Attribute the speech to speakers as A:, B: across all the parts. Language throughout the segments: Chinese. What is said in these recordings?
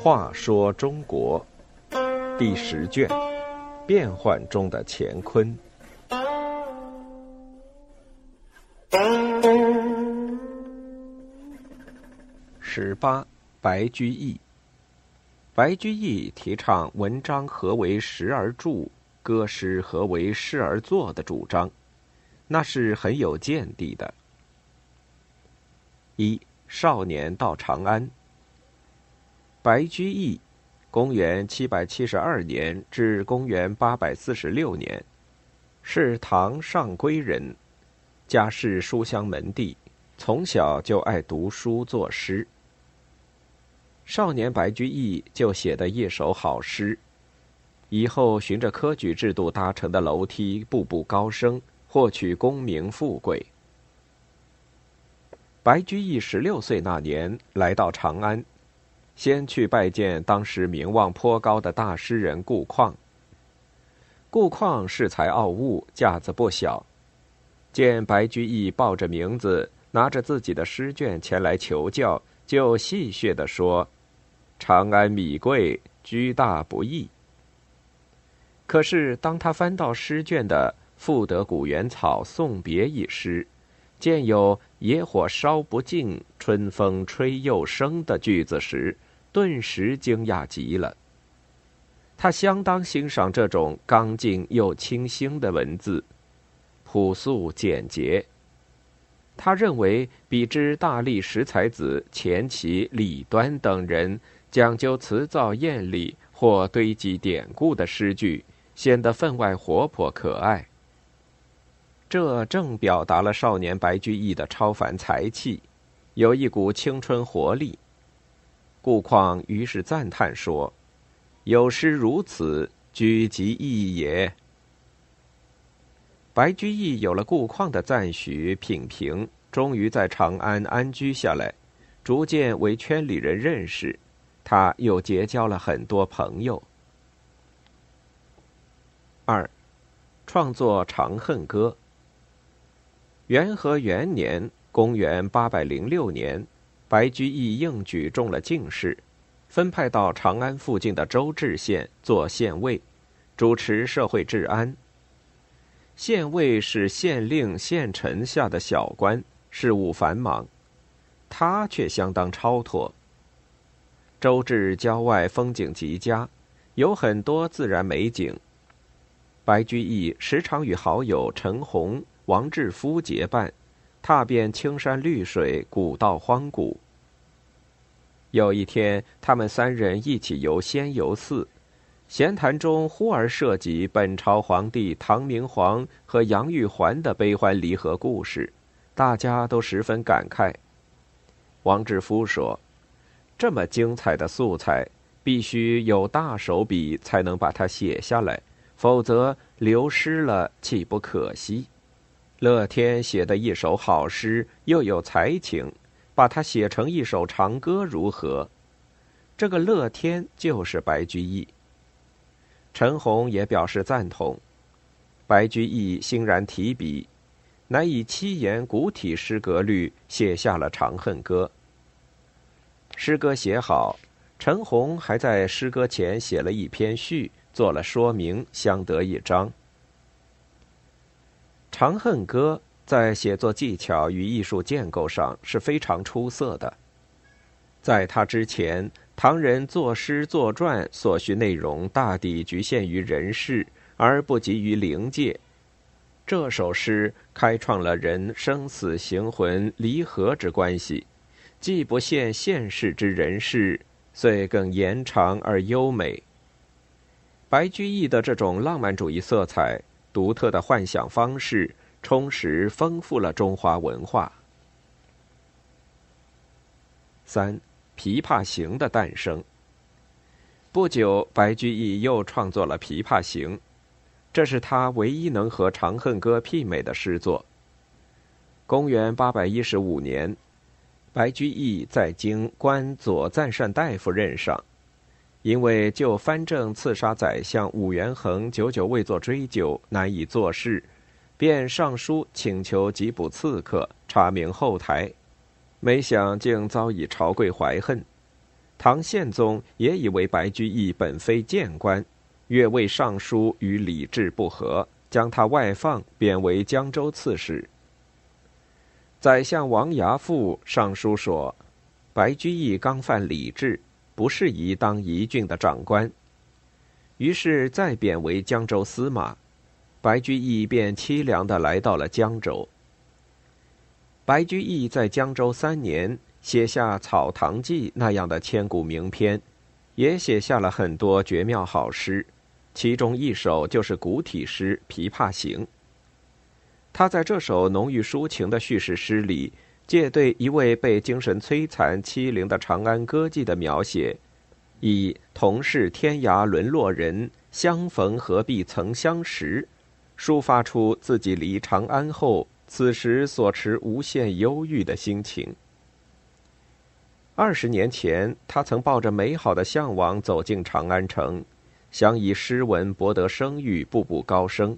A: 话说中国第十卷：变幻中的乾坤。十八，白居易。白居易提倡文章何为时而著，歌诗何为诗而作的主张，那是很有见地的。一少年到长安。白居易，公元七百七十二年至公元八百四十六年，是唐上归人，家世书香门第，从小就爱读书作诗。少年白居易就写的一首好诗，以后循着科举制度搭成的楼梯，步步高升，获取功名富贵。白居易十六岁那年来到长安，先去拜见当时名望颇高的大诗人顾况。顾况恃才傲物，架子不小，见白居易报着名字，拿着自己的诗卷前来求教，就戏谑地说。长安米贵，居大不易。可是，当他翻到诗卷的《赋得古原草送别》一诗，见有“野火烧不尽，春风吹又生”的句子时，顿时惊讶极了。他相当欣赏这种刚劲又清新的文字，朴素简洁。他认为，比之大力十才子钱琦、李端等人。讲究辞藻艳丽或堆积典故的诗句，显得分外活泼可爱。这正表达了少年白居易的超凡才气，有一股青春活力。顾况于是赞叹说：“有诗如此，居极易也。”白居易有了顾况的赞许品评，终于在长安安居下来，逐渐为圈里人认识。他又结交了很多朋友。二，创作《长恨歌》。元和元年（公元八百零六年），白居易应举中了进士，分派到长安附近的周至县做县尉，主持社会治安。县尉是县令、县丞下的小官，事务繁忙，他却相当超脱。周至郊外风景极佳，有很多自然美景。白居易时常与好友陈洪、王志夫结伴，踏遍青山绿水、古道荒古。有一天，他们三人一起游仙游寺，闲谈中忽而涉及本朝皇帝唐明皇和杨玉环的悲欢离合故事，大家都十分感慨。王志夫说。这么精彩的素材，必须有大手笔才能把它写下来，否则流失了岂不可惜？乐天写的一首好诗，又有才情，把它写成一首长歌如何？这个乐天就是白居易。陈红也表示赞同，白居易欣然提笔，乃以七言古体诗格律写下了《长恨歌》。诗歌写好，陈红还在诗歌前写了一篇序，做了说明，相得益彰。《长恨歌》在写作技巧与艺术建构上是非常出色的。在他之前，唐人作诗作传所需内容大抵局限于人世，而不及于灵界。这首诗开创了人生死行魂离合之关系。既不限现世之人事，遂更延长而优美。白居易的这种浪漫主义色彩、独特的幻想方式，充实丰富了中华文化。三，《琵琶行》的诞生。不久，白居易又创作了《琵琶行》，这是他唯一能和《长恨歌》媲美的诗作。公元八百一十五年。白居易在京官左赞善大夫任上，因为就藩政刺杀宰相武元衡久久未作追究，难以做事，便上书请求缉捕刺客，查明后台，没想竟遭以朝贵怀恨。唐宪宗也以为白居易本非谏官，越位上书与礼制不合，将他外放，贬为江州刺史。宰相王牙父上书说，白居易刚犯礼制，不适宜当一郡的长官，于是再贬为江州司马。白居易便凄凉的来到了江州。白居易在江州三年。写下《草堂记》那样的千古名篇，也写下了很多绝妙好诗，其中一首就是古体诗《琵琶行》。他在这首浓郁抒情的叙事诗里，借对一位被精神摧残、欺凌的长安歌妓的描写，以“同是天涯沦落人，相逢何必曾相识”，抒发出自己离长安后此时所持无限忧郁的心情。二十年前，他曾抱着美好的向往走进长安城，想以诗文博得声誉，步步高升。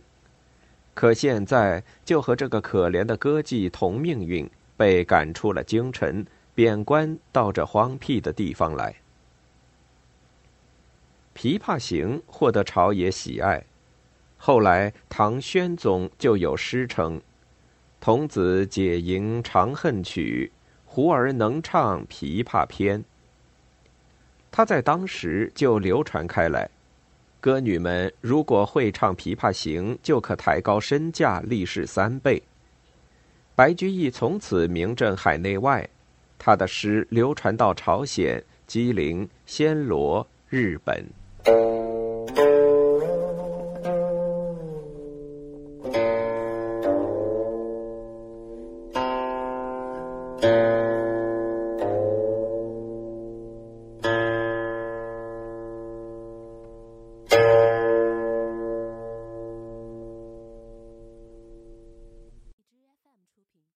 A: 可现在，就和这个可怜的歌妓同命运，被赶出了京城，贬官到这荒僻的地方来。《琵琶行》获得朝野喜爱，后来唐宣宗就有诗称：“童子解吟长恨曲。”胡儿能唱琵琶篇，他在当时就流传开来。歌女们如果会唱《琵琶行》，就可抬高身价，立世三倍。白居易从此名震海内外，他的诗流传到朝鲜、吉林、暹罗、日本。